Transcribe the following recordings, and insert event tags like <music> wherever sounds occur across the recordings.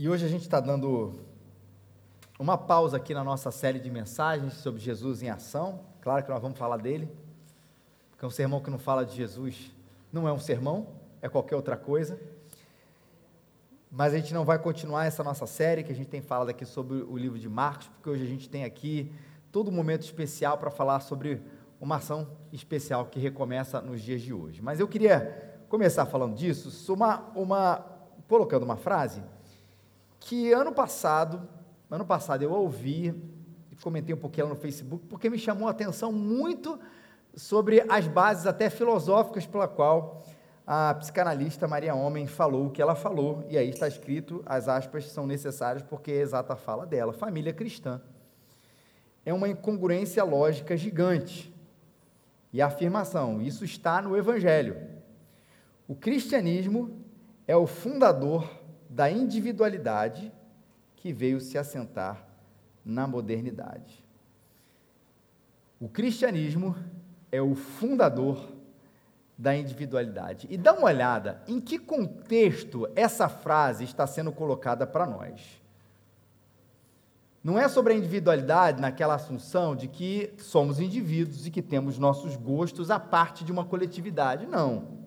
E hoje a gente está dando uma pausa aqui na nossa série de mensagens sobre Jesus em ação. Claro que nós vamos falar dele, porque um sermão que não fala de Jesus não é um sermão, é qualquer outra coisa. Mas a gente não vai continuar essa nossa série que a gente tem falado aqui sobre o livro de Marcos, porque hoje a gente tem aqui todo momento especial para falar sobre uma ação especial que recomeça nos dias de hoje. Mas eu queria começar falando disso, uma, uma, colocando uma frase que ano passado, ano passado eu ouvi, comentei um pouquinho lá no Facebook, porque me chamou a atenção muito sobre as bases até filosóficas pela qual a psicanalista Maria Homem falou o que ela falou, e aí está escrito, as aspas são necessárias porque é a exata fala dela, família cristã. É uma incongruência lógica gigante. E a afirmação, isso está no Evangelho. O cristianismo é o fundador da individualidade que veio se assentar na modernidade. O cristianismo é o fundador da individualidade. E dá uma olhada em que contexto essa frase está sendo colocada para nós. Não é sobre a individualidade naquela assunção de que somos indivíduos e que temos nossos gostos a parte de uma coletividade, não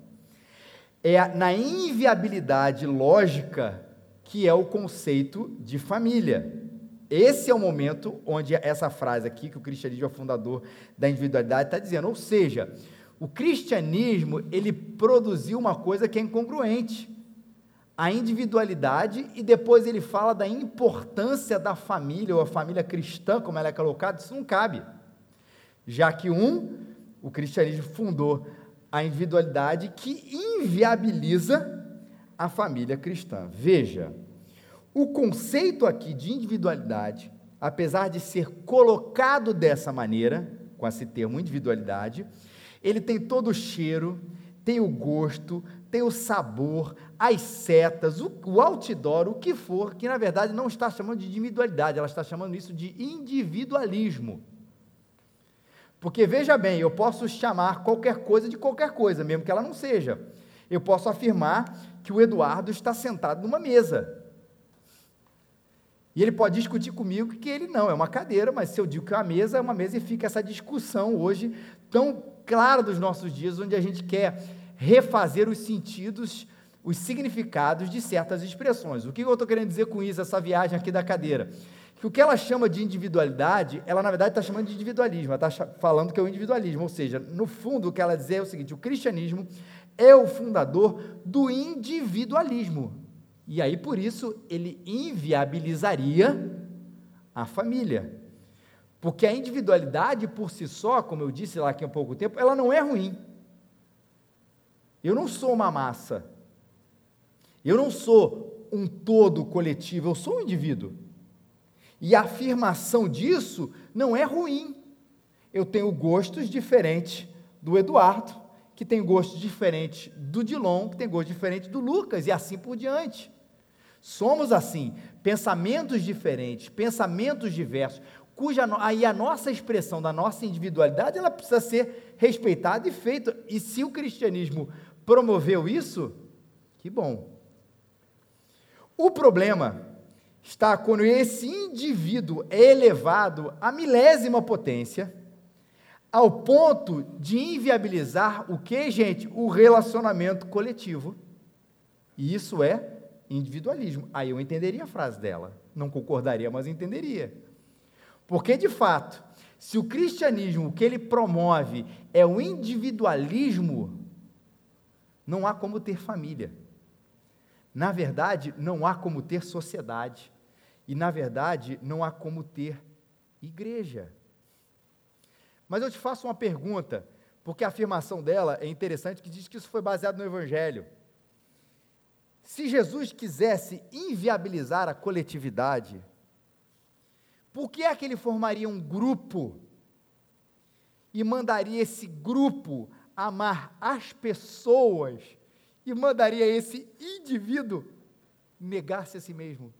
é na inviabilidade lógica que é o conceito de família. Esse é o momento onde essa frase aqui, que o cristianismo é o fundador da individualidade, está dizendo. Ou seja, o cristianismo, ele produziu uma coisa que é incongruente. A individualidade, e depois ele fala da importância da família, ou a família cristã, como ela é colocada, isso não cabe. Já que um, o cristianismo fundou a individualidade que inviabiliza a família cristã. Veja, o conceito aqui de individualidade, apesar de ser colocado dessa maneira, com esse termo individualidade, ele tem todo o cheiro, tem o gosto, tem o sabor, as setas, o, o outdoor, o que for, que na verdade não está chamando de individualidade, ela está chamando isso de individualismo. Porque veja bem, eu posso chamar qualquer coisa de qualquer coisa, mesmo que ela não seja. Eu posso afirmar que o Eduardo está sentado numa mesa. E ele pode discutir comigo que ele não, é uma cadeira, mas se eu digo que é uma mesa, é uma mesa e fica essa discussão hoje tão clara dos nossos dias, onde a gente quer refazer os sentidos, os significados de certas expressões. O que eu estou querendo dizer com isso, essa viagem aqui da cadeira? Que o que ela chama de individualidade, ela na verdade está chamando de individualismo, ela está falando que é o individualismo, ou seja, no fundo o que ela diz é o seguinte: o cristianismo é o fundador do individualismo. E aí, por isso, ele inviabilizaria a família. Porque a individualidade por si só, como eu disse lá aqui há pouco tempo, ela não é ruim. Eu não sou uma massa. Eu não sou um todo coletivo, eu sou um indivíduo. E a afirmação disso não é ruim. Eu tenho gostos diferentes do Eduardo, que tem gostos diferentes do Dilon, que tem gostos diferentes do Lucas, e assim por diante. Somos assim, pensamentos diferentes, pensamentos diversos, cuja aí a nossa expressão da nossa individualidade, ela precisa ser respeitada e feita. E se o cristianismo promoveu isso, que bom. O problema está quando esse indivíduo é elevado à milésima potência, ao ponto de inviabilizar o que, gente? O relacionamento coletivo. E isso é individualismo. Aí eu entenderia a frase dela. Não concordaria, mas entenderia. Porque, de fato, se o cristianismo, o que ele promove é o individualismo, não há como ter família. Na verdade, não há como ter sociedade. E, na verdade, não há como ter igreja. Mas eu te faço uma pergunta, porque a afirmação dela é interessante, que diz que isso foi baseado no Evangelho. Se Jesus quisesse inviabilizar a coletividade, por que é que ele formaria um grupo e mandaria esse grupo amar as pessoas e mandaria esse indivíduo negar-se a si mesmo?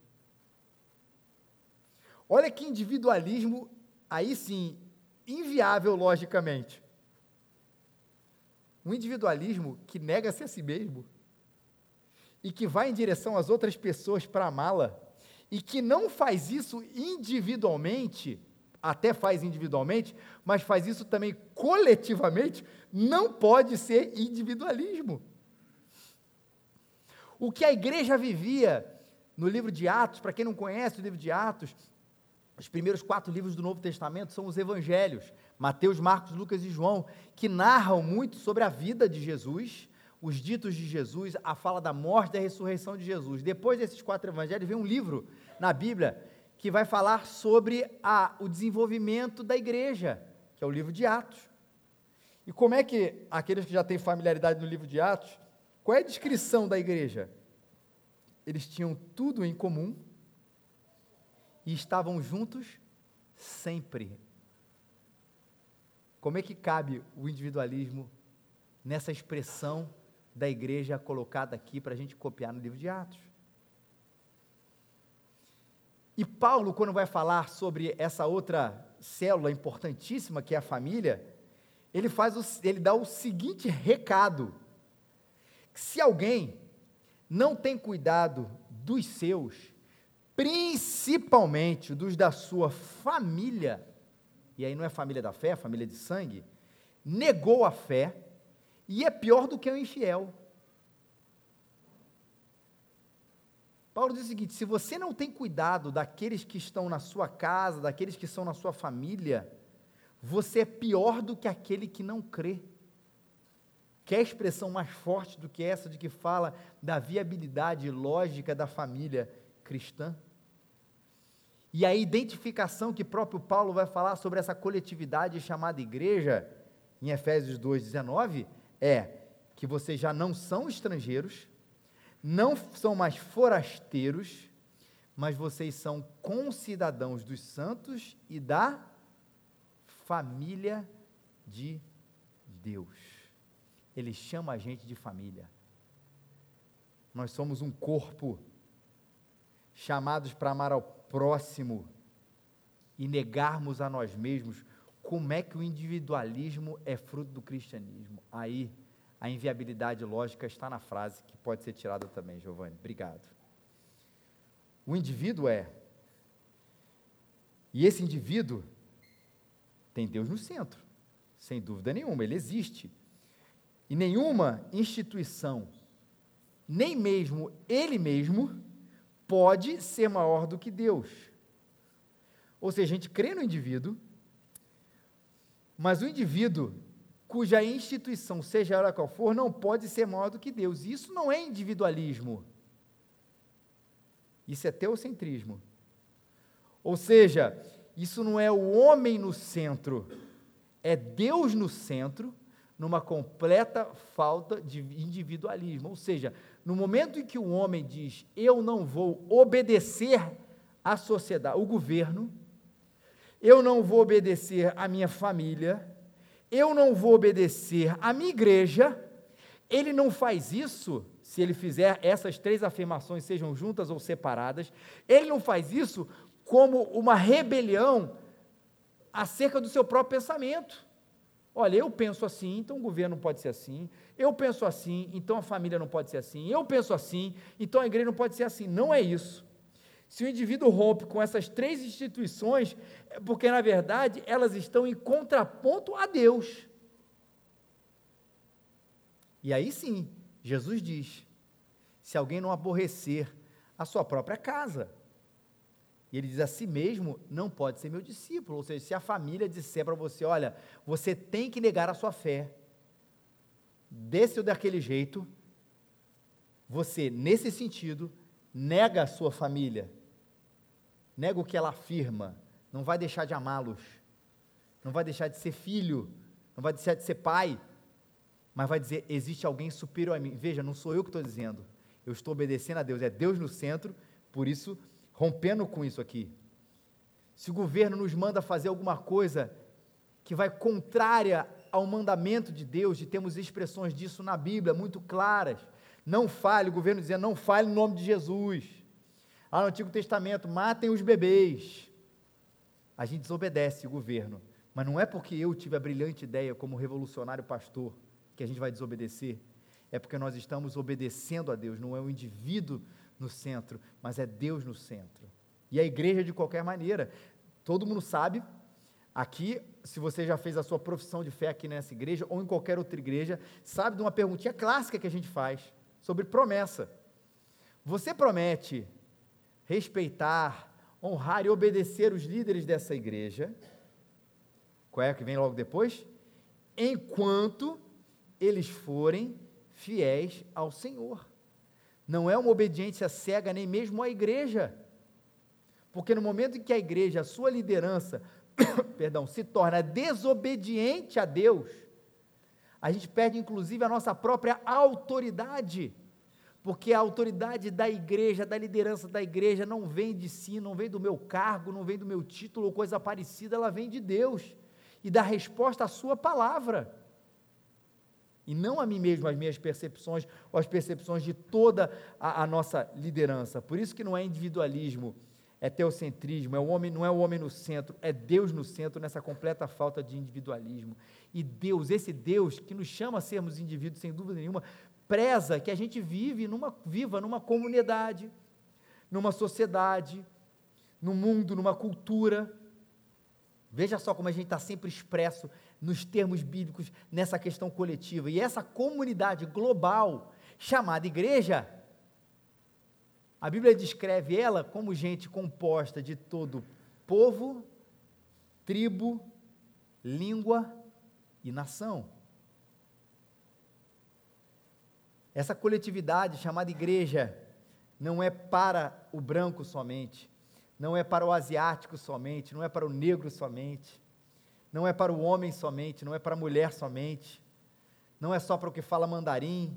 Olha que individualismo, aí sim, inviável logicamente. Um individualismo que nega-se a si mesmo e que vai em direção às outras pessoas para amá-la e que não faz isso individualmente, até faz individualmente, mas faz isso também coletivamente, não pode ser individualismo. O que a igreja vivia no livro de Atos, para quem não conhece o livro de Atos, os primeiros quatro livros do Novo Testamento são os evangelhos, Mateus, Marcos, Lucas e João, que narram muito sobre a vida de Jesus, os ditos de Jesus, a fala da morte e da ressurreição de Jesus. Depois desses quatro evangelhos, vem um livro na Bíblia que vai falar sobre a, o desenvolvimento da igreja, que é o livro de Atos. E como é que, aqueles que já têm familiaridade no livro de Atos, qual é a descrição da igreja? Eles tinham tudo em comum e estavam juntos sempre. Como é que cabe o individualismo nessa expressão da igreja colocada aqui para a gente copiar no livro de Atos? E Paulo, quando vai falar sobre essa outra célula importantíssima que é a família, ele faz o, ele dá o seguinte recado: se alguém não tem cuidado dos seus, principalmente dos da sua família, e aí não é família da fé, é família de sangue, negou a fé e é pior do que o infiel. Paulo diz o seguinte: se você não tem cuidado daqueles que estão na sua casa, daqueles que estão na sua família, você é pior do que aquele que não crê. Quer expressão mais forte do que essa de que fala da viabilidade lógica da família cristã? E a identificação que próprio Paulo vai falar sobre essa coletividade chamada igreja, em Efésios 2,19, é que vocês já não são estrangeiros, não são mais forasteiros, mas vocês são concidadãos dos santos e da família de Deus. Ele chama a gente de família. Nós somos um corpo, chamados para amar ao próximo e negarmos a nós mesmos. Como é que o individualismo é fruto do cristianismo? Aí a inviabilidade lógica está na frase, que pode ser tirada também, Giovanni. Obrigado. O indivíduo é. E esse indivíduo tem Deus no centro, sem dúvida nenhuma, ele existe. E nenhuma instituição, nem mesmo ele mesmo, pode ser maior do que Deus. Ou seja, a gente crê no indivíduo, mas o indivíduo cuja instituição, seja ela qual for, não pode ser maior do que Deus. Isso não é individualismo. Isso é teocentrismo. Ou seja, isso não é o homem no centro, é Deus no centro, numa completa falta de individualismo. Ou seja, no momento em que o homem diz, eu não vou obedecer à sociedade, o governo, eu não vou obedecer à minha família, eu não vou obedecer à minha igreja, ele não faz isso, se ele fizer essas três afirmações, sejam juntas ou separadas, ele não faz isso como uma rebelião acerca do seu próprio pensamento. Olha, eu penso assim, então o governo pode ser assim. Eu penso assim, então a família não pode ser assim. Eu penso assim, então a igreja não pode ser assim. Não é isso. Se o indivíduo rompe com essas três instituições, é porque na verdade elas estão em contraponto a Deus. E aí sim, Jesus diz: se alguém não aborrecer a sua própria casa, e ele diz a si mesmo, não pode ser meu discípulo. Ou seja, se a família disser para você, olha, você tem que negar a sua fé, desse ou daquele jeito, você, nesse sentido, nega a sua família, nega o que ela afirma, não vai deixar de amá-los, não vai deixar de ser filho, não vai deixar de ser pai, mas vai dizer: existe alguém superior a mim. Veja, não sou eu que estou dizendo, eu estou obedecendo a Deus, é Deus no centro, por isso, rompendo com isso aqui. Se o governo nos manda fazer alguma coisa que vai contrária ao mandamento de Deus, e temos expressões disso na Bíblia muito claras, não fale, o governo dizia, não fale no nome de Jesus lá no Antigo Testamento, matem os bebês. A gente desobedece o governo, mas não é porque eu tive a brilhante ideia como revolucionário pastor que a gente vai desobedecer. É porque nós estamos obedecendo a Deus, não é o indivíduo no centro, mas é Deus no centro. E a igreja de qualquer maneira. Todo mundo sabe, aqui, se você já fez a sua profissão de fé aqui nessa igreja ou em qualquer outra igreja, sabe de uma perguntinha clássica que a gente faz sobre promessa. Você promete respeitar, honrar e obedecer os líderes dessa igreja? Qual é que vem logo depois? Enquanto eles forem fiéis ao Senhor. Não é uma obediência cega nem mesmo à igreja. Porque no momento em que a igreja, a sua liderança, <coughs> perdão, se torna desobediente a Deus, a gente perde inclusive a nossa própria autoridade. Porque a autoridade da igreja, da liderança da igreja, não vem de si, não vem do meu cargo, não vem do meu título ou coisa parecida, ela vem de Deus e dá resposta à Sua palavra e não a mim mesmo, as minhas percepções ou as percepções de toda a, a, nossa liderança. Por isso que não é individualismo, é teocentrismo, é o homem, não é o homem no centro, é Deus no centro nessa completa falta de individualismo. E Deus, esse Deus que nos chama a sermos indivíduos sem dúvida nenhuma, preza que a gente vive numa viva numa comunidade, numa sociedade, num mundo, numa cultura. Veja só como a gente está sempre expresso nos termos bíblicos nessa questão coletiva. E essa comunidade global, chamada igreja, a Bíblia descreve ela como gente composta de todo povo, tribo, língua e nação. Essa coletividade chamada igreja não é para o branco somente, não é para o asiático somente, não é para o negro somente, não é para o homem somente, não é para a mulher somente, não é só para o que fala mandarim,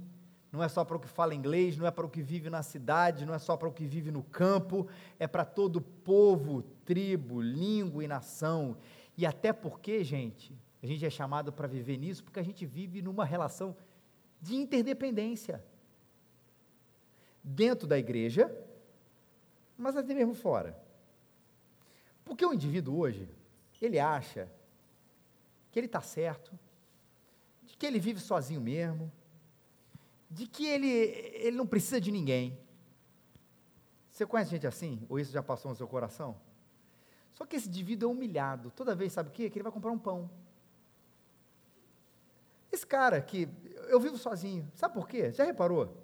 não é só para o que fala inglês, não é para o que vive na cidade, não é só para o que vive no campo, é para todo povo, tribo, língua e nação. E até porque, gente, a gente é chamado para viver nisso porque a gente vive numa relação de interdependência. Dentro da igreja, mas até mesmo fora. Porque o indivíduo hoje, ele acha que ele está certo, de que ele vive sozinho mesmo, de que ele, ele não precisa de ninguém. Você conhece gente assim? Ou isso já passou no seu coração? Só que esse indivíduo é humilhado. Toda vez, sabe o quê? Que ele vai comprar um pão. Esse cara que eu vivo sozinho, sabe por quê? Já reparou?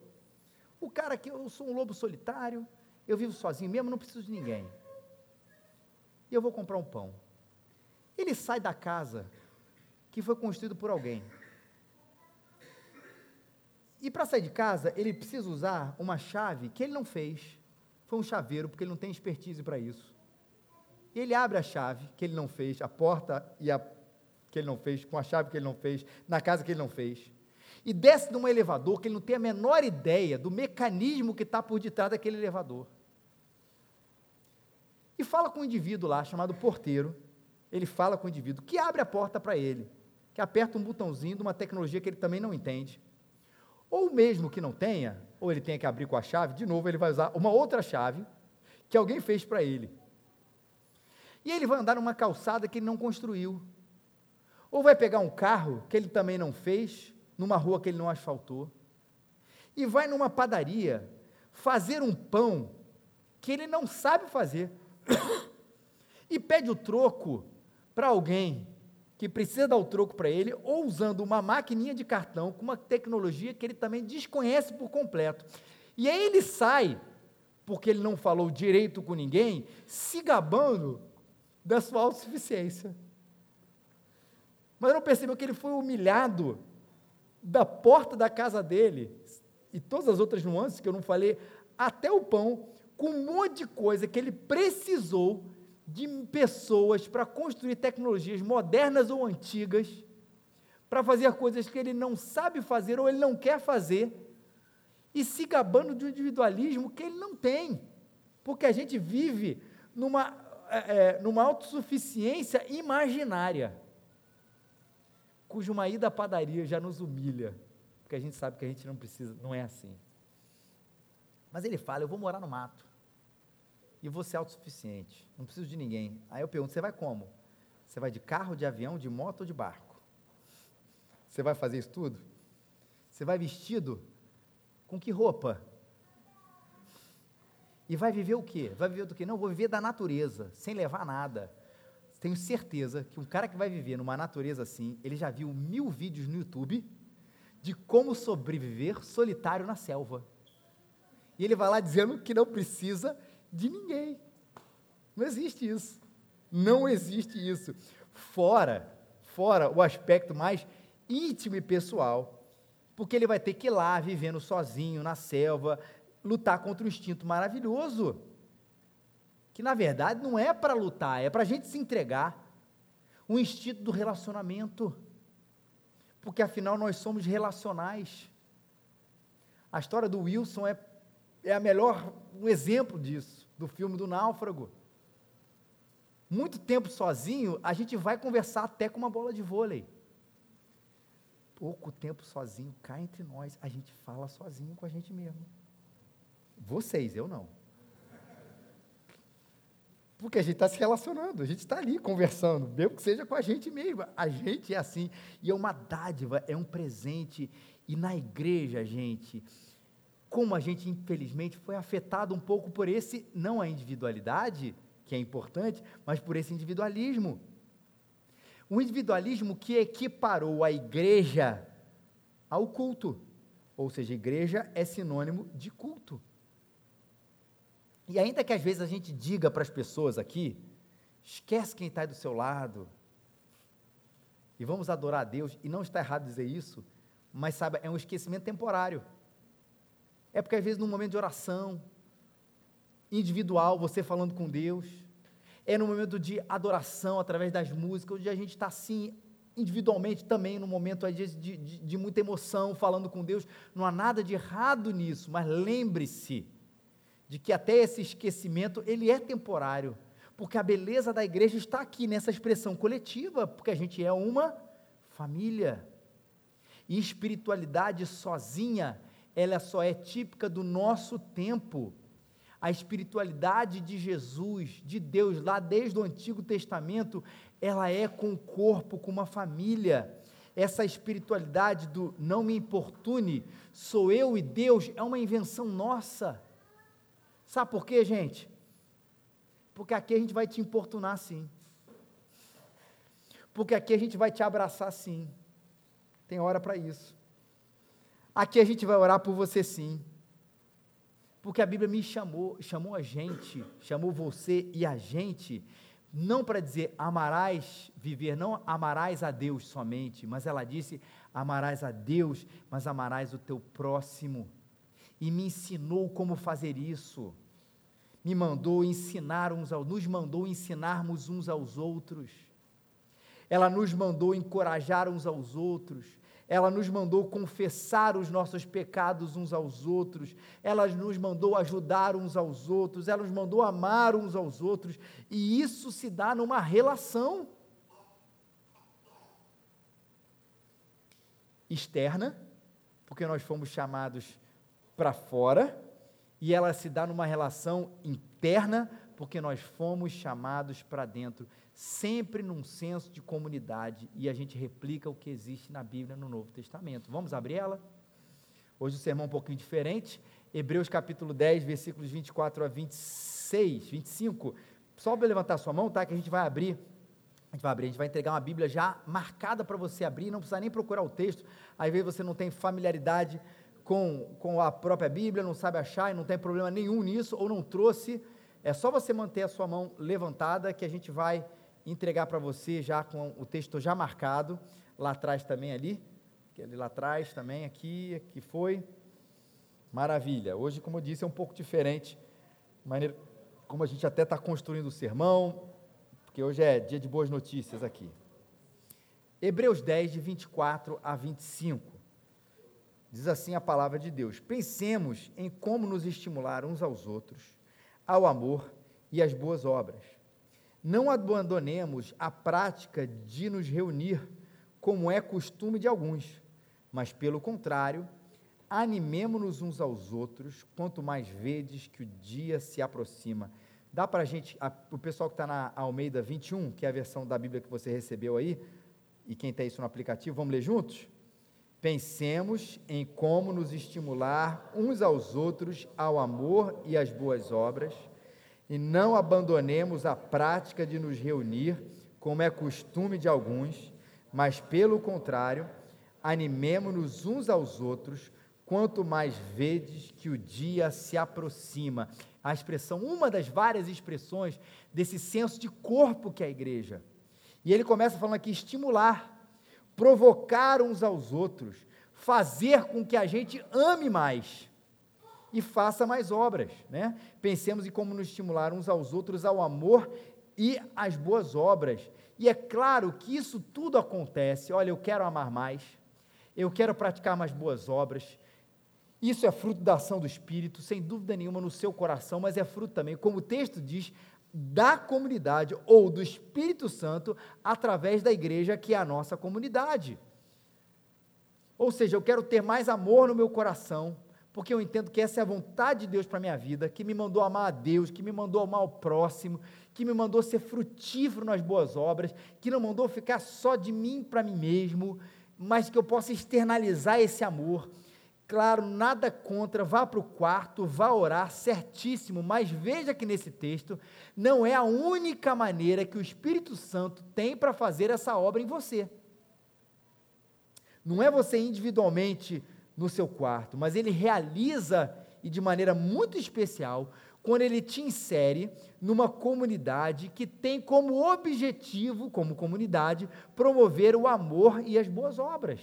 O cara que eu sou um lobo solitário, eu vivo sozinho mesmo, não preciso de ninguém. E eu vou comprar um pão. Ele sai da casa que foi construído por alguém. E para sair de casa, ele precisa usar uma chave que ele não fez. Foi um chaveiro, porque ele não tem expertise para isso. E ele abre a chave que ele não fez, a porta e a que ele não fez, com a chave que ele não fez, na casa que ele não fez. E desce num elevador que ele não tem a menor ideia do mecanismo que está por detrás daquele elevador. E fala com um indivíduo lá, chamado porteiro. Ele fala com o indivíduo que abre a porta para ele que aperta um botãozinho de uma tecnologia que ele também não entende. Ou mesmo que não tenha, ou ele tenha que abrir com a chave, de novo ele vai usar uma outra chave que alguém fez para ele. E ele vai andar numa calçada que ele não construiu. Ou vai pegar um carro que ele também não fez, numa rua que ele não asfaltou. E vai numa padaria fazer um pão que ele não sabe fazer. <coughs> e pede o troco para alguém que precisa dar o troco para ele, ou usando uma maquininha de cartão com uma tecnologia que ele também desconhece por completo. E aí ele sai, porque ele não falou direito com ninguém, se gabando da sua autossuficiência. Mas não percebeu que ele foi humilhado da porta da casa dele, e todas as outras nuances que eu não falei, até o pão, com um monte de coisa que ele precisou de pessoas para construir tecnologias modernas ou antigas, para fazer coisas que ele não sabe fazer ou ele não quer fazer, e se gabando de um individualismo que ele não tem, porque a gente vive numa, é, é numa autossuficiência imaginária, cuja uma ida à padaria já nos humilha, porque a gente sabe que a gente não precisa, não é assim. Mas ele fala: Eu vou morar no mato e vou ser autossuficiente. Não preciso de ninguém. Aí eu pergunto: você vai como? Você vai de carro, de avião, de moto ou de barco? Você vai fazer isso tudo? Você vai vestido com que roupa? E vai viver o quê? Vai viver do quê? Não, vou viver da natureza, sem levar nada. Tenho certeza que um cara que vai viver numa natureza assim, ele já viu mil vídeos no YouTube de como sobreviver solitário na selva. E ele vai lá dizendo que não precisa de ninguém. Não existe isso. Não existe isso. Fora, fora o aspecto mais íntimo e pessoal. Porque ele vai ter que ir lá, vivendo sozinho na selva, lutar contra um instinto maravilhoso. Que na verdade não é para lutar, é para a gente se entregar. O instinto do relacionamento. Porque afinal nós somos relacionais. A história do Wilson é, é a melhor, um exemplo disso, do filme do Náufrago. Muito tempo sozinho, a gente vai conversar até com uma bola de vôlei pouco tempo sozinho, cá entre nós, a gente fala sozinho com a gente mesmo. Vocês, eu não. Porque a gente está se relacionando, a gente está ali conversando, mesmo que seja com a gente mesmo. A gente é assim, e é uma dádiva, é um presente. E na igreja, gente, como a gente infelizmente foi afetado um pouco por esse, não a individualidade, que é importante, mas por esse individualismo. Um individualismo que equiparou a igreja ao culto. Ou seja, igreja é sinônimo de culto. E ainda que às vezes a gente diga para as pessoas aqui, esquece quem está do seu lado, e vamos adorar a Deus, e não está errado dizer isso, mas sabe, é um esquecimento temporário. É porque às vezes num momento de oração, individual, você falando com Deus, é no momento de adoração, através das músicas, onde a gente está assim, individualmente também, no momento de, de, de, muita emoção, falando com Deus. Não há nada de errado nisso, mas lembre-se de que até esse esquecimento, ele é temporário, porque a beleza da igreja está aqui nessa expressão coletiva, porque a gente é uma família. E espiritualidade sozinha, ela só é típica do nosso tempo a espiritualidade de Jesus, de Deus, lá desde o Antigo Testamento, ela é com o corpo, com uma família. Essa espiritualidade do não me importune, sou eu e Deus, é uma invenção nossa. Sabe por quê, gente? Porque aqui a gente vai te importunar sim. Porque aqui a gente vai te abraçar sim. Tem hora para isso. Aqui a gente vai orar por você sim. Porque a Bíblia me chamou, chamou a gente, chamou você e a gente, não para dizer amarás viver, não amarás a Deus somente, mas ela disse amarás a Deus, mas amarás o teu próximo. E me ensinou como fazer isso. Me mandou ensinar uns aos, nos mandou ensinarmos uns aos outros. Ela nos mandou encorajar uns aos outros ela nos mandou confessar os nossos pecados uns aos outros, ela nos mandou ajudar uns aos outros, ela nos mandou amar uns aos outros, e isso se dá numa relação externa, porque nós fomos chamados para fora, e ela se dá numa relação interna, porque nós fomos chamados para dentro sempre num senso de comunidade e a gente replica o que existe na Bíblia no Novo Testamento. Vamos abrir ela? Hoje o sermão é um pouquinho diferente. Hebreus capítulo 10, versículos 24 a 26, 25. Só para levantar sua mão, tá? Que a gente vai abrir. A gente vai abrir, a gente vai entregar uma Bíblia já marcada para você abrir, não precisa nem procurar o texto. Às vezes você não tem familiaridade com, com a própria Bíblia, não sabe achar e não tem problema nenhum nisso, ou não trouxe. É só você manter a sua mão levantada que a gente vai entregar para você já com o texto já marcado, lá atrás também ali, ali lá atrás também, aqui, aqui foi. Maravilha. Hoje, como eu disse, é um pouco diferente, maneira como a gente até está construindo o sermão, porque hoje é dia de boas notícias aqui. Hebreus 10, de 24 a 25. Diz assim a palavra de Deus: Pensemos em como nos estimular uns aos outros, ao amor e às boas obras não abandonemos a prática de nos reunir, como é costume de alguns, mas, pelo contrário, animemo-nos uns aos outros, quanto mais vedes que o dia se aproxima. Dá para a gente, o pessoal que está na Almeida 21, que é a versão da Bíblia que você recebeu aí, e quem tem isso no aplicativo, vamos ler juntos? Pensemos em como nos estimular uns aos outros ao amor e às boas obras, e não abandonemos a prática de nos reunir, como é costume de alguns, mas, pelo contrário, animemo-nos uns aos outros, quanto mais vedes que o dia se aproxima. A expressão, uma das várias expressões desse senso de corpo que é a igreja. E ele começa falando aqui estimular, provocar uns aos outros, fazer com que a gente ame mais e faça mais obras, né? Pensemos em como nos estimular uns aos outros ao amor e às boas obras. E é claro que isso tudo acontece. Olha, eu quero amar mais, eu quero praticar mais boas obras. Isso é fruto da ação do Espírito, sem dúvida nenhuma, no seu coração, mas é fruto também, como o texto diz, da comunidade ou do Espírito Santo através da igreja, que é a nossa comunidade. Ou seja, eu quero ter mais amor no meu coração, porque eu entendo que essa é a vontade de Deus para a minha vida, que me mandou amar a Deus, que me mandou amar o próximo, que me mandou ser frutífero nas boas obras, que não mandou ficar só de mim para mim mesmo, mas que eu possa externalizar esse amor. Claro, nada contra, vá para o quarto, vá orar, certíssimo, mas veja que nesse texto não é a única maneira que o Espírito Santo tem para fazer essa obra em você. Não é você individualmente no seu quarto, mas ele realiza e de maneira muito especial quando ele te insere numa comunidade que tem como objetivo, como comunidade, promover o amor e as boas obras.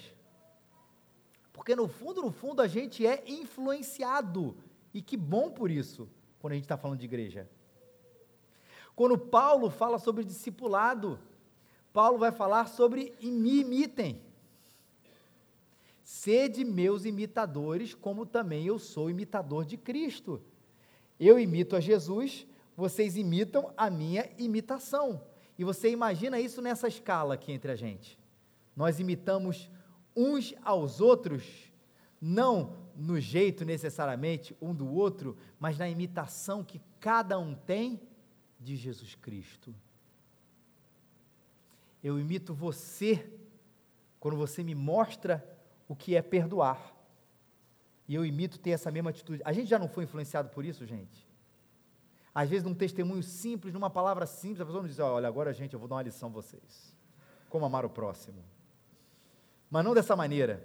Porque no fundo, no fundo, a gente é influenciado. E que bom por isso, quando a gente está falando de igreja. Quando Paulo fala sobre discipulado, Paulo vai falar sobre me imitem. Sede meus imitadores, como também eu sou imitador de Cristo. Eu imito a Jesus, vocês imitam a minha imitação. E você imagina isso nessa escala aqui entre a gente. Nós imitamos uns aos outros, não no jeito necessariamente um do outro, mas na imitação que cada um tem de Jesus Cristo. Eu imito você quando você me mostra o que é perdoar. E eu imito ter essa mesma atitude. A gente já não foi influenciado por isso, gente? Às vezes, num testemunho simples, numa palavra simples, a pessoa não diz: Olha, agora, gente, eu vou dar uma lição a vocês. Como amar o próximo mas não dessa maneira.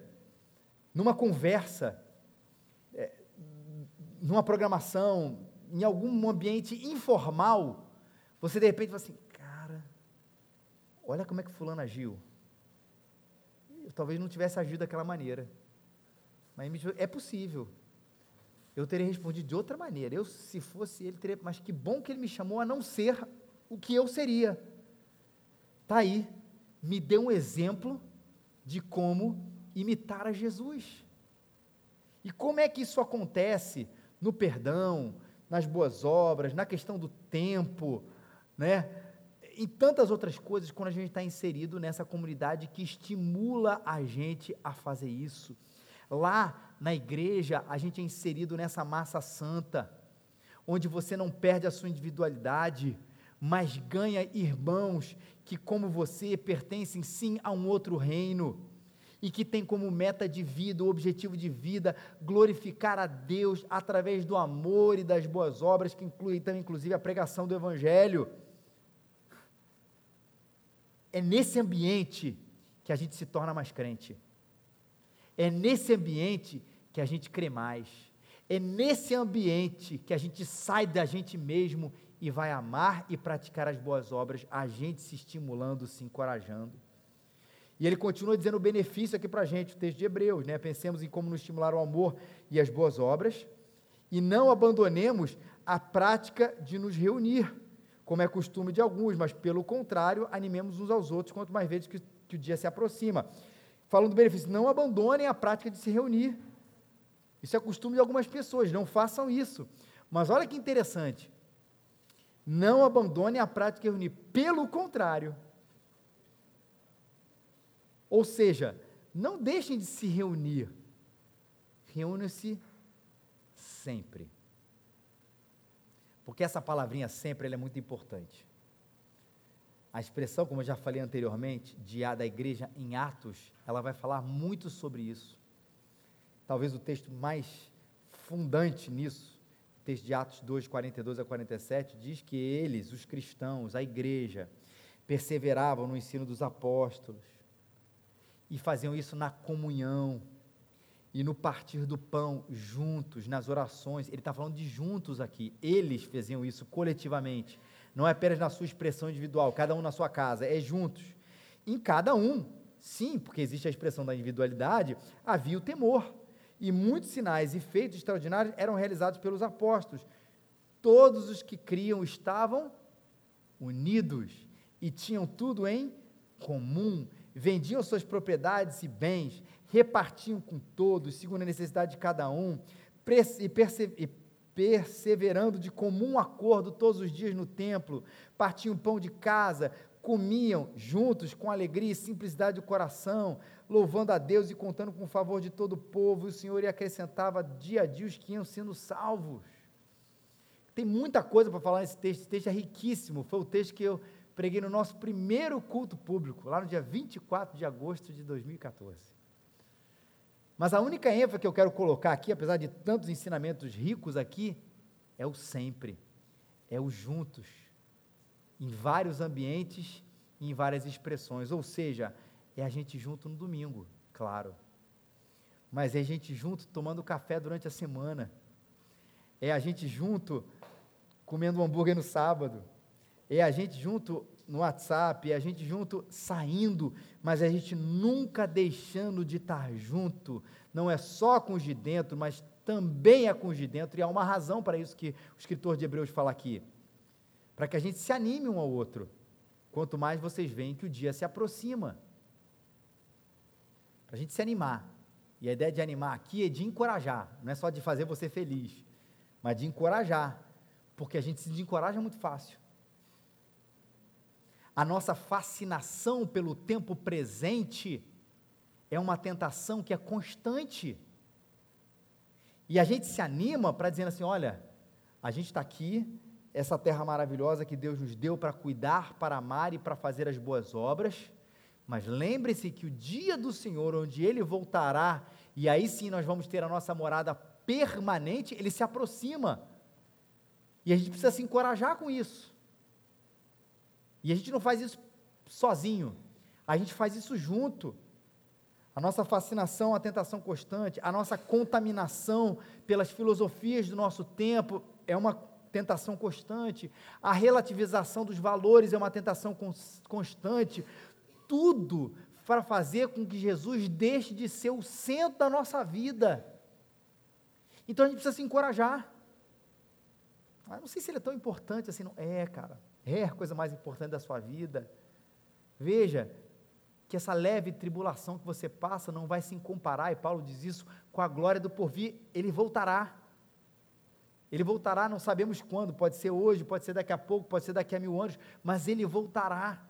Numa conversa, é, numa programação, em algum ambiente informal, você de repente fala assim: cara, olha como é que Fulano agiu. Eu talvez não tivesse agido daquela maneira, mas é possível. Eu teria respondido de outra maneira. Eu, se fosse ele, teria. Mas que bom que ele me chamou a não ser o que eu seria. Está aí. Me deu um exemplo de como imitar a Jesus. E como é que isso acontece no perdão, nas boas obras, na questão do tempo, né? Em tantas outras coisas, quando a gente está inserido nessa comunidade que estimula a gente a fazer isso. Lá na igreja, a gente é inserido nessa massa santa, onde você não perde a sua individualidade, mas ganha irmãos que, como você, pertencem sim a um outro reino e que tem como meta de vida, o objetivo de vida, glorificar a Deus através do amor e das boas obras, que inclui também, inclusive, a pregação do Evangelho. É nesse ambiente que a gente se torna mais crente. É nesse ambiente que a gente crê mais. É nesse ambiente que a gente sai da gente mesmo e vai amar e praticar as boas obras, a gente se estimulando, se encorajando. E ele continua dizendo o benefício aqui para a gente, o texto de Hebreus, né? Pensemos em como nos estimular o amor e as boas obras, e não abandonemos a prática de nos reunir, como é costume de alguns, mas pelo contrário, animemos uns aos outros, quanto mais vezes que, que o dia se aproxima. Falando do benefício, não abandonem a prática de se reunir. Isso é costume de algumas pessoas, não façam isso. Mas olha que interessante. Não abandonem a prática de reunir. Pelo contrário. Ou seja, não deixem de se reunir. Reúnam-se sempre. Porque essa palavrinha sempre é muito importante. A expressão, como eu já falei anteriormente, de a da igreja em Atos, ela vai falar muito sobre isso. Talvez o texto mais fundante nisso, o texto de Atos 2, 42 a 47, diz que eles, os cristãos, a igreja, perseveravam no ensino dos apóstolos e faziam isso na comunhão e no partir do pão, juntos, nas orações. Ele está falando de juntos aqui. Eles faziam isso coletivamente. Não é apenas na sua expressão individual, cada um na sua casa, é juntos. Em cada um, sim, porque existe a expressão da individualidade, havia o temor. E muitos sinais e feitos extraordinários eram realizados pelos apóstolos. Todos os que criam estavam unidos e tinham tudo em comum, vendiam suas propriedades e bens, repartiam com todos, segundo a necessidade de cada um, e, perseverando de comum acordo todos os dias no templo, partiam pão de casa, comiam juntos com alegria e simplicidade do coração, louvando a Deus e contando com o favor de todo o povo, e o Senhor acrescentava dia a dia os que iam sendo salvos. Tem muita coisa para falar nesse texto, esse texto é riquíssimo, foi o texto que eu preguei no nosso primeiro culto público, lá no dia 24 de agosto de 2014. Mas a única ênfase que eu quero colocar aqui, apesar de tantos ensinamentos ricos aqui, é o sempre, é o juntos, em vários ambientes e em várias expressões. Ou seja, é a gente junto no domingo, claro. Mas é a gente junto tomando café durante a semana. É a gente junto comendo um hambúrguer no sábado é a gente junto no WhatsApp, a gente junto saindo, mas a gente nunca deixando de estar junto. Não é só com os de dentro, mas também é com os de dentro, e há uma razão para isso que o escritor de Hebreus fala aqui. Para que a gente se anime um ao outro. Quanto mais vocês veem que o dia se aproxima. Para a gente se animar. E a ideia de animar aqui é de encorajar, não é só de fazer você feliz, mas de encorajar. Porque a gente se desencoraja muito fácil a nossa fascinação pelo tempo presente é uma tentação que é constante. E a gente se anima para dizer assim: olha, a gente está aqui, essa terra maravilhosa que Deus nos deu para cuidar, para amar e para fazer as boas obras. Mas lembre-se que o dia do Senhor, onde Ele voltará, e aí sim nós vamos ter a nossa morada permanente, Ele se aproxima. E a gente precisa se encorajar com isso. E a gente não faz isso sozinho, a gente faz isso junto. A nossa fascinação, a tentação constante, a nossa contaminação pelas filosofias do nosso tempo é uma tentação constante, a relativização dos valores é uma tentação constante, tudo para fazer com que Jesus deixe de ser o centro da nossa vida. Então a gente precisa se encorajar. Ah, não sei se ele é tão importante assim, não. É, cara é a coisa mais importante da sua vida. Veja que essa leve tribulação que você passa não vai se comparar, e Paulo diz isso, com a glória do porvir, ele voltará. Ele voltará, não sabemos quando, pode ser hoje, pode ser daqui a pouco, pode ser daqui a mil anos, mas ele voltará.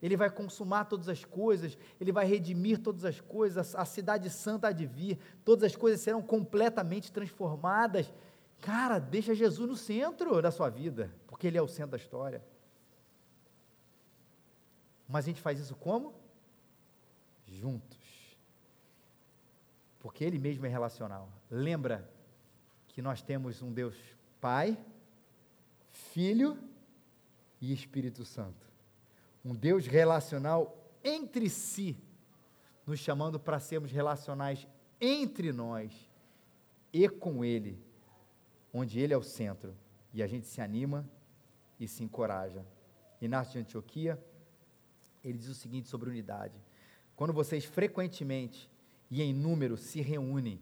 Ele vai consumar todas as coisas, ele vai redimir todas as coisas, a cidade santa há de vir, todas as coisas serão completamente transformadas. Cara, deixa Jesus no centro da sua vida, porque Ele é o centro da história. Mas a gente faz isso como? Juntos. Porque Ele mesmo é relacional. Lembra que nós temos um Deus Pai, Filho e Espírito Santo. Um Deus relacional entre si, nos chamando para sermos relacionais entre nós e com Ele onde ele é o centro, e a gente se anima e se encoraja. Inácio de Antioquia, ele diz o seguinte sobre unidade: quando vocês frequentemente e em número se reúnem,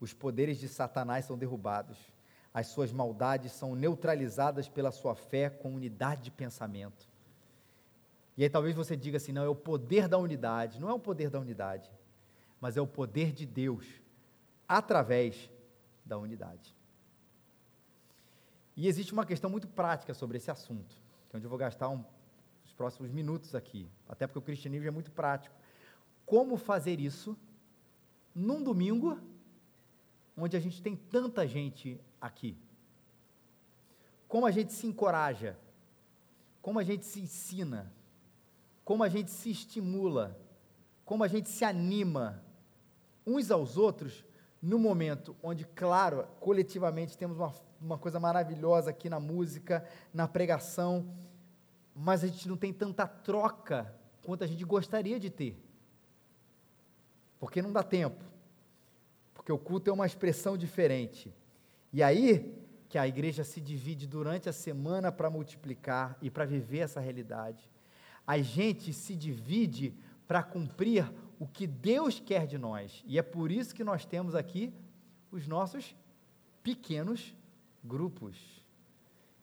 os poderes de Satanás são derrubados, as suas maldades são neutralizadas pela sua fé com unidade de pensamento. E aí talvez você diga assim: não, é o poder da unidade. Não é o poder da unidade, mas é o poder de Deus através da unidade. E existe uma questão muito prática sobre esse assunto, que é onde eu vou gastar um, os próximos minutos aqui, até porque o cristianismo é muito prático. Como fazer isso num domingo, onde a gente tem tanta gente aqui? Como a gente se encoraja? como a gente se ensina, como a gente se estimula, como a gente se anima uns aos outros no momento onde, claro, coletivamente temos uma, uma coisa maravilhosa aqui na música, na pregação, mas a gente não tem tanta troca quanto a gente gostaria de ter. Porque não dá tempo. Porque o culto é uma expressão diferente. E aí que a igreja se divide durante a semana para multiplicar e para viver essa realidade. A gente se divide para cumprir o que Deus quer de nós. E é por isso que nós temos aqui os nossos pequenos grupos.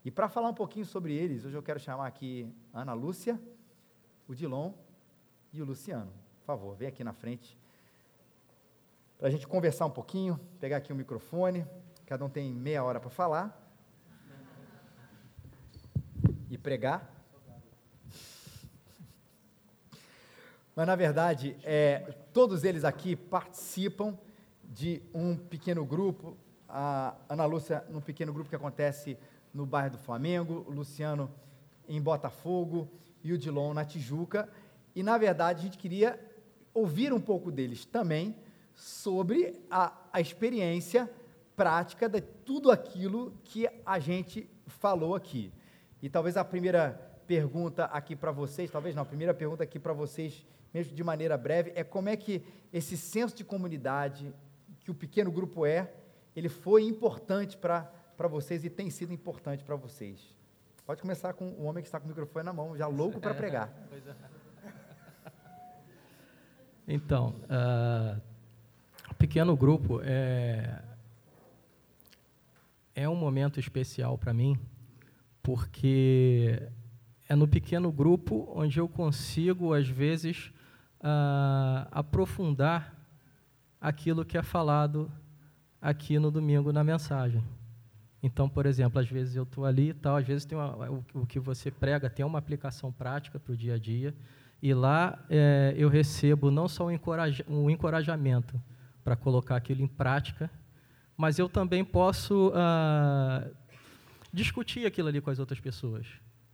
E para falar um pouquinho sobre eles, hoje eu quero chamar aqui a Ana Lúcia, o Dilon e o Luciano. Por favor, vem aqui na frente para a gente conversar um pouquinho, pegar aqui o microfone, cada um tem meia hora para falar e pregar. Mas, na verdade, é, todos eles aqui participam de um pequeno grupo. A Ana Lúcia, num pequeno grupo que acontece no bairro do Flamengo, o Luciano em Botafogo e o Dilon na Tijuca. E, na verdade, a gente queria ouvir um pouco deles também sobre a, a experiência prática de tudo aquilo que a gente falou aqui. E talvez a primeira pergunta aqui para vocês, talvez não, a primeira pergunta aqui para vocês mesmo de maneira breve, é como é que esse senso de comunidade que o pequeno grupo é, ele foi importante para vocês e tem sido importante para vocês. Pode começar com o homem que está com o microfone na mão, já louco para pregar. <laughs> Então, uh, o pequeno grupo é, é um momento especial para mim, porque é no pequeno grupo onde eu consigo, às vezes, aprofundar aquilo que é falado aqui no domingo na mensagem. Então, por exemplo, às vezes eu estou ali e tal, às vezes tem uma, o, o, que você prega tem uma aplicação prática para o dia a dia, e lá é, eu recebo não só um, um encorajamento para colocar aquilo em prática, mas eu também posso uh, discutir aquilo ali com as outras pessoas.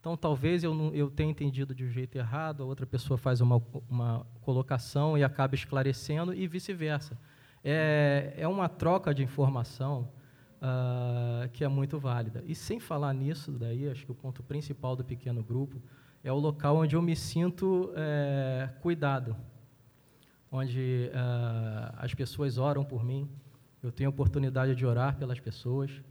Então, talvez eu, eu tenha entendido de um jeito errado, a outra pessoa faz uma, uma colocação e acaba esclarecendo, e vice-versa. É, é uma troca de informação uh, que é muito válida. E sem falar nisso, daí, acho que o ponto principal do pequeno grupo é o local onde eu me sinto é, cuidado, onde uh, as pessoas oram por mim, eu tenho a oportunidade de orar pelas pessoas,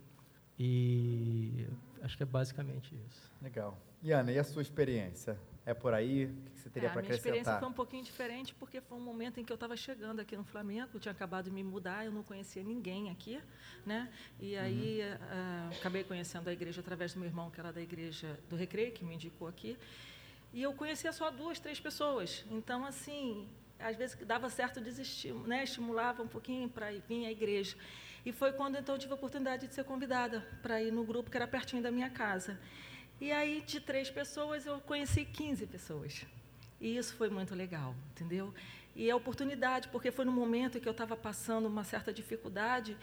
e acho que é basicamente isso. Legal. E Ana, e a sua experiência? É por aí? O que você teria é, para acrescentar? A minha experiência foi um pouquinho diferente, porque foi um momento em que eu estava chegando aqui no Flamengo, tinha acabado de me mudar, eu não conhecia ninguém aqui, né? E aí uhum. uh, acabei conhecendo a igreja através do meu irmão, que era da igreja do Recreio, que me indicou aqui. E eu conhecia só duas, três pessoas. Então, assim, às vezes dava certo desistir, né? Estimulava um pouquinho para vir à igreja. E foi quando então eu tive a oportunidade de ser convidada para ir no grupo que era pertinho da minha casa. E aí, de três pessoas, eu conheci 15 pessoas. E isso foi muito legal, entendeu? E a oportunidade, porque foi no momento em que eu estava passando uma certa dificuldade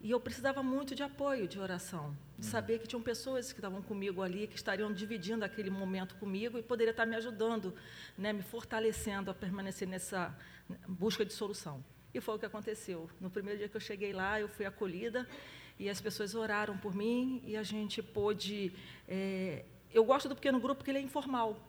e eu precisava muito de apoio, de oração, de uhum. saber que tinham pessoas que estavam comigo ali, que estariam dividindo aquele momento comigo e poderia estar me ajudando, né, me fortalecendo a permanecer nessa busca de solução. E foi o que aconteceu. No primeiro dia que eu cheguei lá, eu fui acolhida e as pessoas oraram por mim e a gente pôde. É, eu gosto do pequeno grupo porque ele é informal.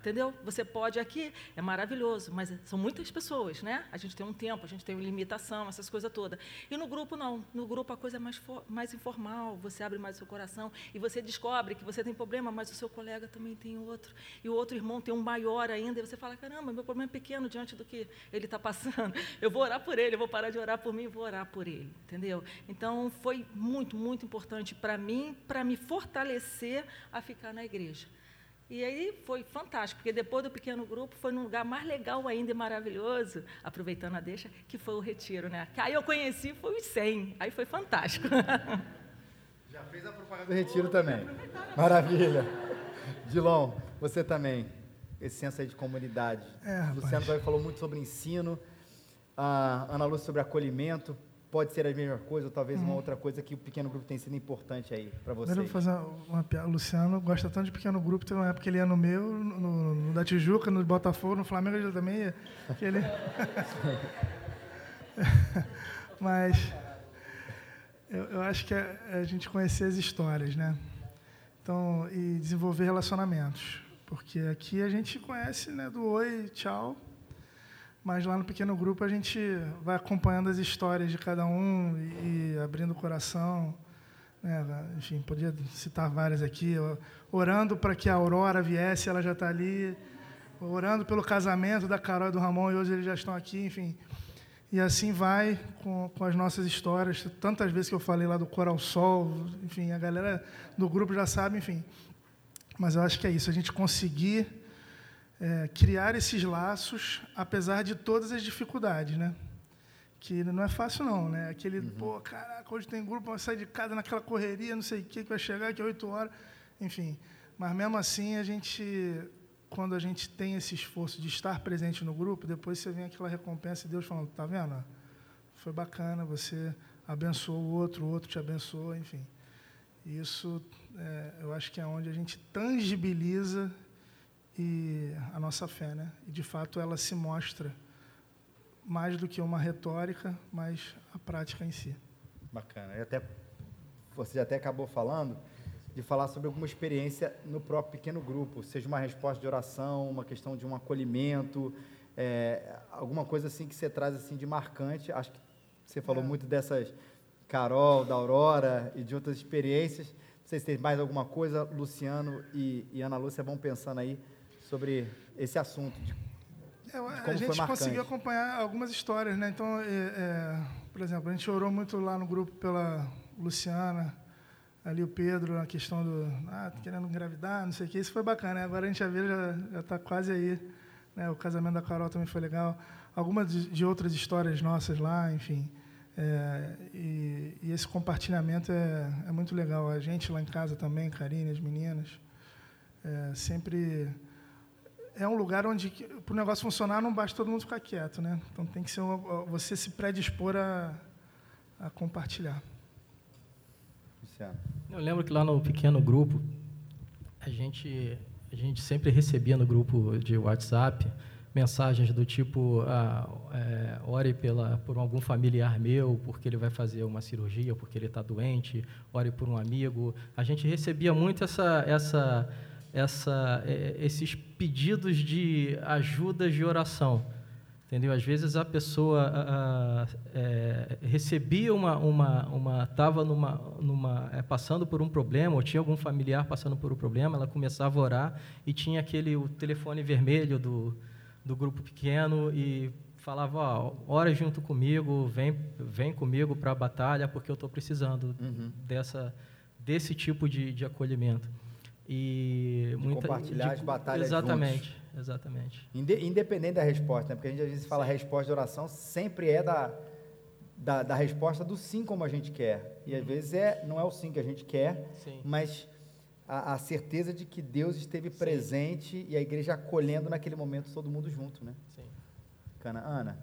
Entendeu? Você pode aqui, é maravilhoso, mas são muitas pessoas, né? A gente tem um tempo, a gente tem limitação, essas coisas todas. E no grupo, não. No grupo a coisa é mais, mais informal, você abre mais o seu coração e você descobre que você tem problema, mas o seu colega também tem outro. E o outro irmão tem um maior ainda, e você fala: caramba, meu problema é pequeno diante do que ele está passando. <laughs> Eu vou orar por ele, eu vou parar de orar por mim e vou orar por ele. Entendeu? Então, foi muito, muito importante para mim, para me fortalecer a ficar na igreja. E aí foi fantástico, porque depois do pequeno grupo foi num lugar mais legal ainda e maravilhoso, aproveitando a deixa, que foi o retiro, né? Que aí eu conheci foi os 100, aí foi fantástico. <laughs> Já fez a propaganda do retiro também. Maravilha. Dilon, você também, esse senso aí de comunidade. É, Luciano também falou muito sobre ensino, a Ana Lúcia sobre acolhimento. Pode ser a mesma coisa, ou talvez uma outra coisa que o pequeno grupo tem sido importante aí para vocês? Primeiro, vou fazer uma, piada. O Luciano gosta tanto de pequeno grupo, teve uma época que ele ia no meu, no, no da Tijuca, no Botafogo, no Flamengo ele também ia. Que ele... <laughs> Mas eu, eu, acho que é, é a gente conhecer as histórias, né? Então, e desenvolver relacionamentos. Porque aqui a gente conhece, né, do oi, tchau, mas lá no pequeno grupo a gente vai acompanhando as histórias de cada um e, e abrindo o coração. Né? Enfim, podia citar várias aqui. Orando para que a Aurora viesse, ela já está ali. Orando pelo casamento da Carol e do Ramon, e hoje eles já estão aqui, enfim. E assim vai com, com as nossas histórias. Tantas vezes que eu falei lá do Coral Sol, enfim, a galera do grupo já sabe, enfim. Mas eu acho que é isso, a gente conseguir é, criar esses laços, apesar de todas as dificuldades, né? Que não é fácil, não, né? Aquele, uhum. pô, caraca, hoje tem grupo, vai sair de casa naquela correria, não sei o que, que vai chegar aqui oito horas, enfim. Mas mesmo assim, a gente, quando a gente tem esse esforço de estar presente no grupo, depois você vem aquela recompensa e Deus falando, tá vendo? Foi bacana, você abençoou o outro, o outro te abençoou, enfim. Isso, é, eu acho que é onde a gente tangibiliza e a nossa fé, né? E de fato ela se mostra mais do que uma retórica, mas a prática em si. Bacana. E até você até acabou falando de falar sobre alguma experiência no próprio pequeno grupo, seja uma resposta de oração, uma questão de um acolhimento, é, alguma coisa assim que você traz assim de marcante. Acho que você falou é. muito dessas Carol, da Aurora e de outras experiências. Não sei se tem mais alguma coisa, Luciano e, e Ana Lúcia vão pensando aí sobre esse assunto. De, é, a gente conseguiu acompanhar algumas histórias, né? Então, é, é, por exemplo, a gente orou muito lá no grupo pela Luciana, ali o Pedro, a questão do ah, querendo engravidar, não sei o que. Isso foi bacana, né? Agora a gente já vê, já está quase aí. Né? O casamento da Carol também foi legal. Algumas de, de outras histórias nossas lá, enfim. É, e, e, esse compartilhamento é, é, muito legal. A gente lá em casa também, Karine, as meninas, é, sempre é um lugar onde, para o negócio funcionar, não basta todo mundo ficar quieto, né? Então tem que ser uma, você se predispor a, a compartilhar. Eu lembro que lá no pequeno grupo, a gente, a gente sempre recebia no grupo de WhatsApp mensagens do tipo ah, é, ore pela, por algum familiar meu porque ele vai fazer uma cirurgia porque ele está doente ore por um amigo a gente recebia muito essa essa essa, é, esses pedidos de ajudas de oração. Entendeu? Às vezes a pessoa a, a, é, recebia uma, uma, uma estava numa, numa, é, passando por um problema, ou tinha algum familiar passando por um problema, ela começava a orar e tinha aquele o telefone vermelho do, do grupo pequeno e falava, ó, ora junto comigo, vem, vem comigo para a batalha, porque eu estou precisando uhum. dessa, desse tipo de, de acolhimento. E de muita, compartilhar de, as batalhas Exatamente, juntos. exatamente. Independente da resposta, né? porque a gente às vezes fala sim. resposta de oração, sempre é da, da, da, resposta do sim como a gente quer. E às uhum. vezes é, não é o sim que a gente quer, sim. mas a, a, certeza de que Deus esteve sim. presente e a igreja acolhendo naquele momento todo mundo junto, né? Sim. Cana. Ana?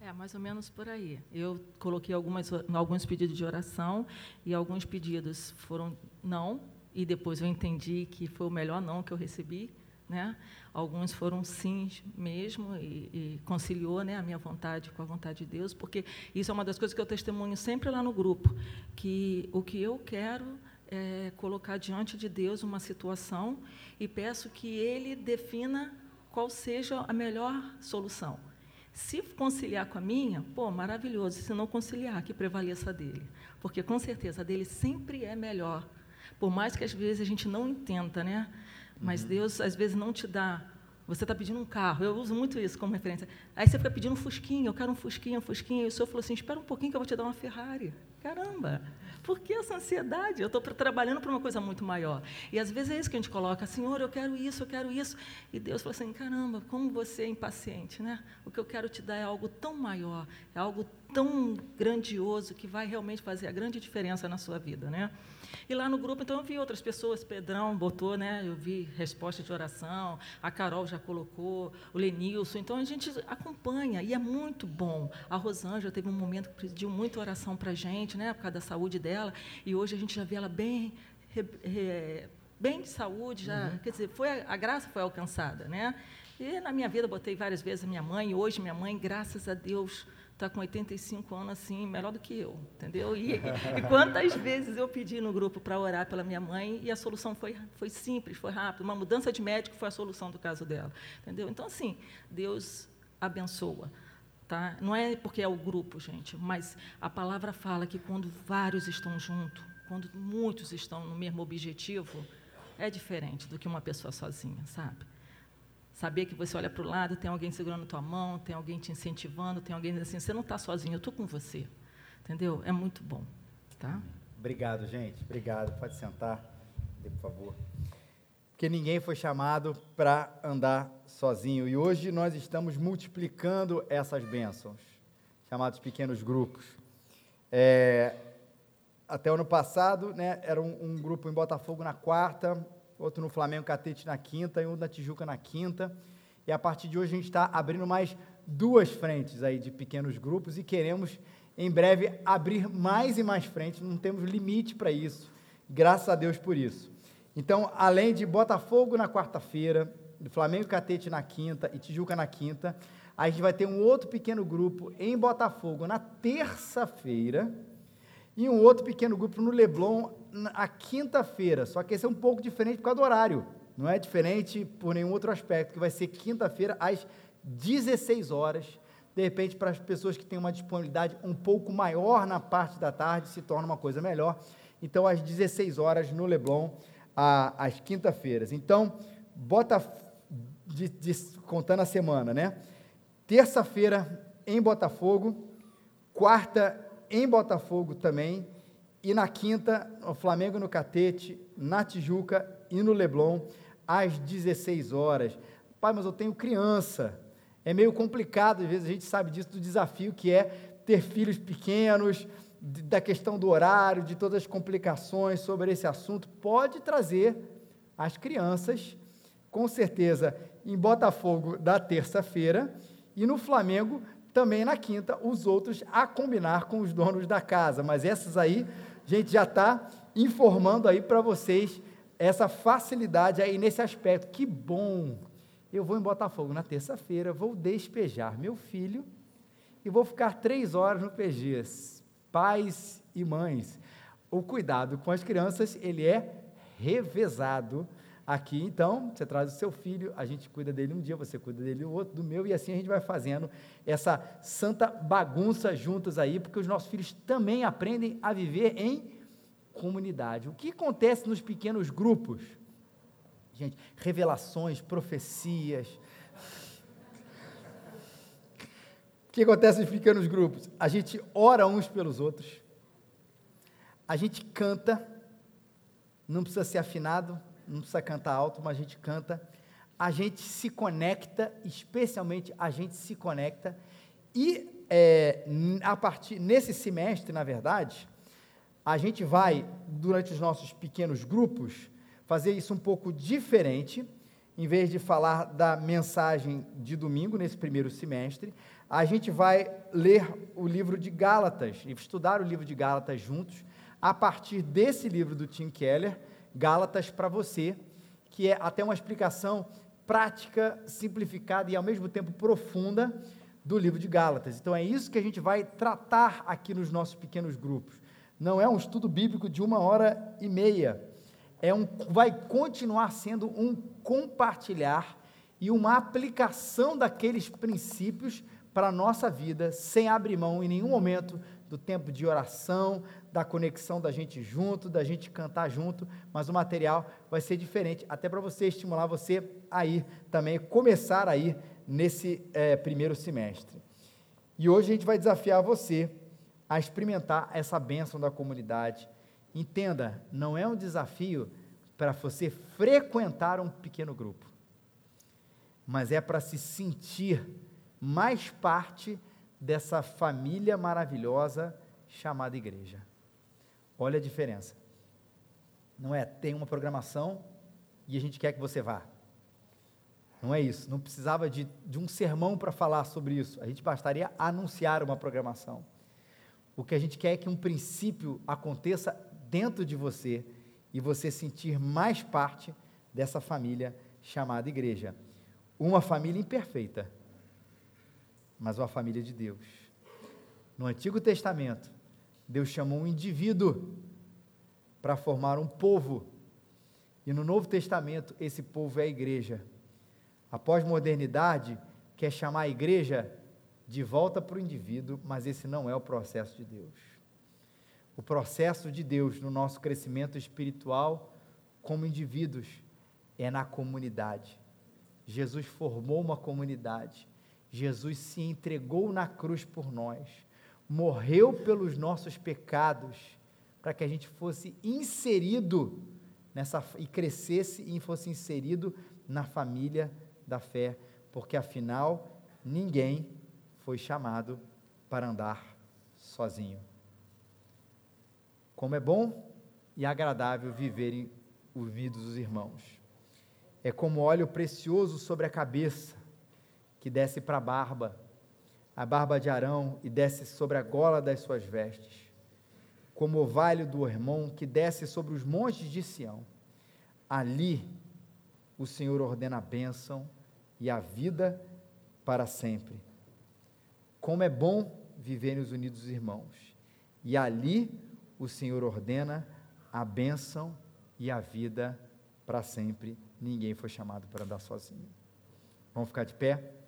É, mais ou menos por aí. Eu coloquei algumas, alguns pedidos de oração e alguns pedidos foram não, e depois eu entendi que foi o melhor não que eu recebi. Né? Alguns foram sims mesmo e, e, conciliou né, a minha vontade com a vontade de Deus, porque isso é uma das coisas que eu testemunho sempre lá no grupo, que o que eu quero é colocar diante de Deus uma situação e peço que Ele defina qual seja a melhor solução. Se conciliar com a minha, pô, maravilhoso. Se não conciliar, que prevaleça a dele, porque com certeza a dele sempre é melhor por mais que às vezes a gente não entenda, né? Mas uhum. Deus às vezes não te dá. Você está pedindo um carro, eu uso muito isso como referência. Aí você fica pedindo um Fusquinha, eu quero um Fusquinha, um Fusquinha. E o senhor falou assim: espera um pouquinho que eu vou te dar uma Ferrari. Caramba! Por que essa ansiedade? Eu estou trabalhando para uma coisa muito maior. E às vezes é isso que a gente coloca: Senhor, eu quero isso, eu quero isso. E Deus fala assim: caramba, como você é impaciente, né? O que eu quero te dar é algo tão maior, é algo tão grandioso que vai realmente fazer a grande diferença na sua vida, né? E lá no grupo, então, eu vi outras pessoas, Pedrão botou, né? Eu vi resposta de oração, a Carol já colocou, o Lenilson. Então, a gente acompanha e é muito bom. A Rosângela teve um momento que pediu muita oração para a gente, né? Por causa da saúde dela. E hoje a gente já vê ela bem bem de saúde, já, uhum. quer dizer, foi a, a, graça foi alcançada, né? E na minha vida botei várias vezes a minha mãe, e hoje minha mãe, graças a Deus, está com 85 anos assim, melhor do que eu, entendeu? E, e quantas <laughs> vezes eu pedi no grupo para orar pela minha mãe e a solução foi, foi simples, foi rápida. Uma mudança de médico foi a solução do caso dela, entendeu? Então, assim, Deus abençoa. Tá? Não é porque é o grupo, gente, mas a palavra fala que quando vários estão juntos, quando muitos estão no mesmo objetivo, é diferente do que uma pessoa sozinha, sabe? Saber que você olha para o lado, tem alguém segurando tua mão, tem alguém te incentivando, tem alguém assim, você não está sozinho, eu estou com você. Entendeu? É muito bom. Tá? Obrigado, gente. Obrigado. Pode sentar, por favor. Porque ninguém foi chamado para andar sozinho. E hoje nós estamos multiplicando essas bênçãos, chamados pequenos grupos. É, até o ano passado, né, era um, um, grupo em Botafogo na quarta, outro no Flamengo Catete na quinta e um na Tijuca na quinta. E a partir de hoje a gente está abrindo mais duas frentes aí de pequenos grupos e queremos em breve abrir mais e mais frentes, não temos limite para isso. Graças a Deus por isso. Então, além de Botafogo na quarta-feira, Flamengo Catete na quinta e Tijuca na quinta, a gente vai ter um outro pequeno grupo em Botafogo na terça-feira e um outro pequeno grupo no Leblon na quinta-feira. Só que esse é um pouco diferente por causa do horário. Não é diferente por nenhum outro aspecto, que vai ser quinta-feira às 16 horas. De repente, para as pessoas que têm uma disponibilidade um pouco maior na parte da tarde, se torna uma coisa melhor. Então, às 16 horas no Leblon, às quinta-feiras. Então, bota de, de, contando a semana, né? Terça-feira em Botafogo, quarta em Botafogo também, e na quinta, o Flamengo no Catete, na Tijuca e no Leblon, às 16 horas. Pai, mas eu tenho criança. É meio complicado, às vezes a gente sabe disso, do desafio que é ter filhos pequenos, da questão do horário, de todas as complicações sobre esse assunto. Pode trazer as crianças, com certeza, em Botafogo da terça-feira e no Flamengo também na quinta, os outros a combinar com os donos da casa. Mas essas aí, a gente já está informando aí para vocês essa facilidade aí nesse aspecto. Que bom! Eu vou em Botafogo na terça-feira, vou despejar meu filho e vou ficar três horas no PGs. Pais e mães, o cuidado com as crianças, ele é revezado aqui. Então, você traz o seu filho, a gente cuida dele um dia, você cuida dele o outro, do meu, e assim a gente vai fazendo essa santa bagunça juntos aí, porque os nossos filhos também aprendem a viver em comunidade. O que acontece nos pequenos grupos? Gente, revelações, profecias. O que acontece nos pequenos grupos? A gente ora uns pelos outros, a gente canta, não precisa ser afinado, não precisa cantar alto, mas a gente canta. A gente se conecta, especialmente a gente se conecta. E é, a partir nesse semestre, na verdade, a gente vai, durante os nossos pequenos grupos, fazer isso um pouco diferente. Em vez de falar da mensagem de domingo, nesse primeiro semestre, a gente vai ler o livro de Gálatas, e estudar o livro de Gálatas juntos, a partir desse livro do Tim Keller, Gálatas para você, que é até uma explicação prática, simplificada e ao mesmo tempo profunda do livro de Gálatas. Então é isso que a gente vai tratar aqui nos nossos pequenos grupos. Não é um estudo bíblico de uma hora e meia. É um, vai continuar sendo um compartilhar e uma aplicação daqueles princípios para a nossa vida, sem abrir mão em nenhum momento do tempo de oração, da conexão da gente junto, da gente cantar junto, mas o material vai ser diferente, até para você estimular você a ir também, começar a ir nesse é, primeiro semestre. E hoje a gente vai desafiar você a experimentar essa bênção da comunidade. Entenda, não é um desafio para você frequentar um pequeno grupo, mas é para se sentir mais parte dessa família maravilhosa chamada igreja. Olha a diferença. Não é tem uma programação e a gente quer que você vá. Não é isso. Não precisava de, de um sermão para falar sobre isso. A gente bastaria anunciar uma programação. O que a gente quer é que um princípio aconteça dentro de você e você sentir mais parte dessa família chamada igreja. Uma família imperfeita, mas uma família de Deus. No Antigo Testamento, Deus chamou um indivíduo para formar um povo. E no Novo Testamento, esse povo é a igreja. A pós-modernidade quer chamar a igreja de volta para o indivíduo, mas esse não é o processo de Deus. O processo de Deus no nosso crescimento espiritual como indivíduos é na comunidade. Jesus formou uma comunidade. Jesus se entregou na cruz por nós, morreu pelos nossos pecados, para que a gente fosse inserido nessa e crescesse e fosse inserido na família da fé, porque afinal ninguém foi chamado para andar sozinho. Como é bom e agradável viverem unidos os irmãos. É como óleo precioso sobre a cabeça, que desce para a barba, a barba de Arão, e desce sobre a gola das suas vestes. Como o orvalho do irmão que desce sobre os montes de Sião. Ali o Senhor ordena a bênção e a vida para sempre. Como é bom viverem os unidos irmãos. E ali o Senhor ordena a bênção e a vida para sempre. Ninguém foi chamado para andar sozinho. Vamos ficar de pé?